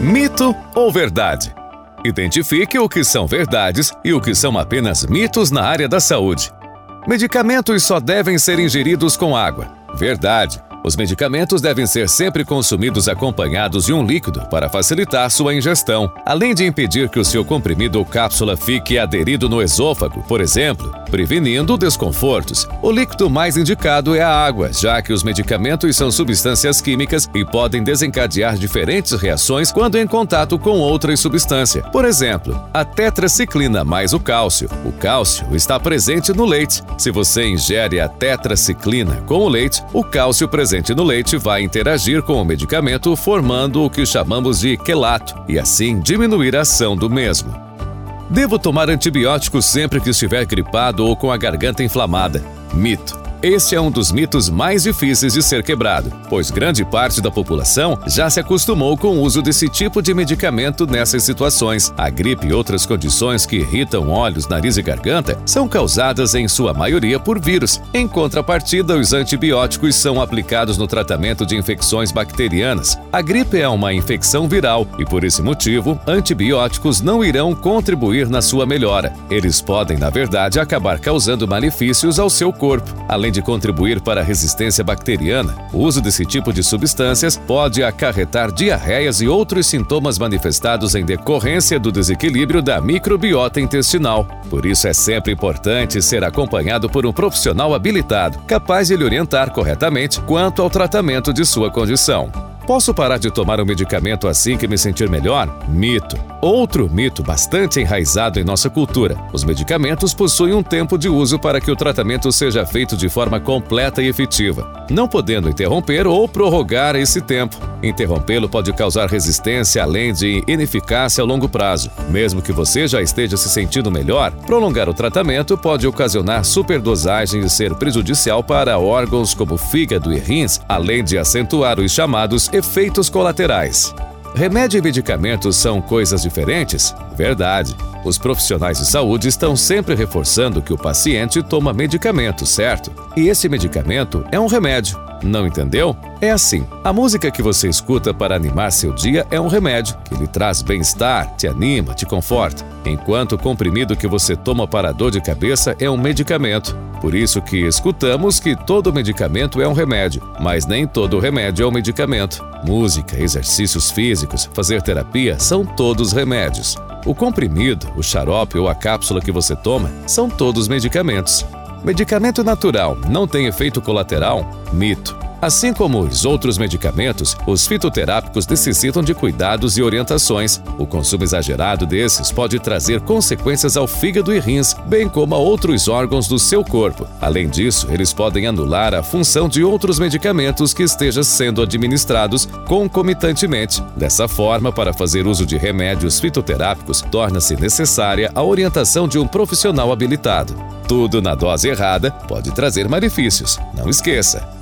Mito ou verdade? Identifique o que são verdades e o que são apenas mitos na área da saúde. Medicamentos só devem ser ingeridos com água. Verdade. Os medicamentos devem ser sempre consumidos acompanhados de um líquido para facilitar sua ingestão, além de impedir que o seu comprimido ou cápsula fique aderido no esôfago, por exemplo, prevenindo desconfortos. O líquido mais indicado é a água, já que os medicamentos são substâncias químicas e podem desencadear diferentes reações quando em contato com outras substâncias. Por exemplo, a tetraciclina mais o cálcio. O cálcio está presente no leite. Se você ingere a tetraciclina com o leite, o cálcio presente presente no leite vai interagir com o medicamento, formando o que chamamos de quelato, e assim diminuir a ação do mesmo. Devo tomar antibióticos sempre que estiver gripado ou com a garganta inflamada. Mito. Este é um dos mitos mais difíceis de ser quebrado, pois grande parte da população já se acostumou com o uso desse tipo de medicamento nessas situações. A gripe e outras condições que irritam olhos, nariz e garganta são causadas em sua maioria por vírus. Em contrapartida, os antibióticos são aplicados no tratamento de infecções bacterianas. A gripe é uma infecção viral e, por esse motivo, antibióticos não irão contribuir na sua melhora. Eles podem, na verdade, acabar causando malefícios ao seu corpo, além de contribuir para a resistência bacteriana, o uso desse tipo de substâncias pode acarretar diarreias e outros sintomas manifestados em decorrência do desequilíbrio da microbiota intestinal. Por isso é sempre importante ser acompanhado por um profissional habilitado, capaz de lhe orientar corretamente quanto ao tratamento de sua condição. Posso parar de tomar um medicamento assim que me sentir melhor? Mito. Outro mito bastante enraizado em nossa cultura: os medicamentos possuem um tempo de uso para que o tratamento seja feito de forma completa e efetiva, não podendo interromper ou prorrogar esse tempo. Interrompê-lo pode causar resistência além de ineficácia a longo prazo. Mesmo que você já esteja se sentindo melhor, prolongar o tratamento pode ocasionar superdosagem e ser prejudicial para órgãos como fígado e rins, além de acentuar os chamados efeitos colaterais. Remédio e medicamentos são coisas diferentes? Verdade. Os profissionais de saúde estão sempre reforçando que o paciente toma medicamento, certo? E esse medicamento é um remédio. Não entendeu? É assim: a música que você escuta para animar seu dia é um remédio que lhe traz bem-estar, te anima, te conforta, enquanto o comprimido que você toma para dor de cabeça é um medicamento. Por isso que escutamos que todo medicamento é um remédio, mas nem todo remédio é um medicamento. Música, exercícios físicos, fazer terapia são todos remédios. O comprimido, o xarope ou a cápsula que você toma são todos medicamentos. Medicamento natural não tem efeito colateral? Mito. Assim como os outros medicamentos, os fitoterápicos necessitam de cuidados e orientações. O consumo exagerado desses pode trazer consequências ao fígado e rins, bem como a outros órgãos do seu corpo. Além disso, eles podem anular a função de outros medicamentos que estejam sendo administrados concomitantemente. Dessa forma, para fazer uso de remédios fitoterápicos, torna-se necessária a orientação de um profissional habilitado. Tudo na dose errada pode trazer malefícios. Não esqueça,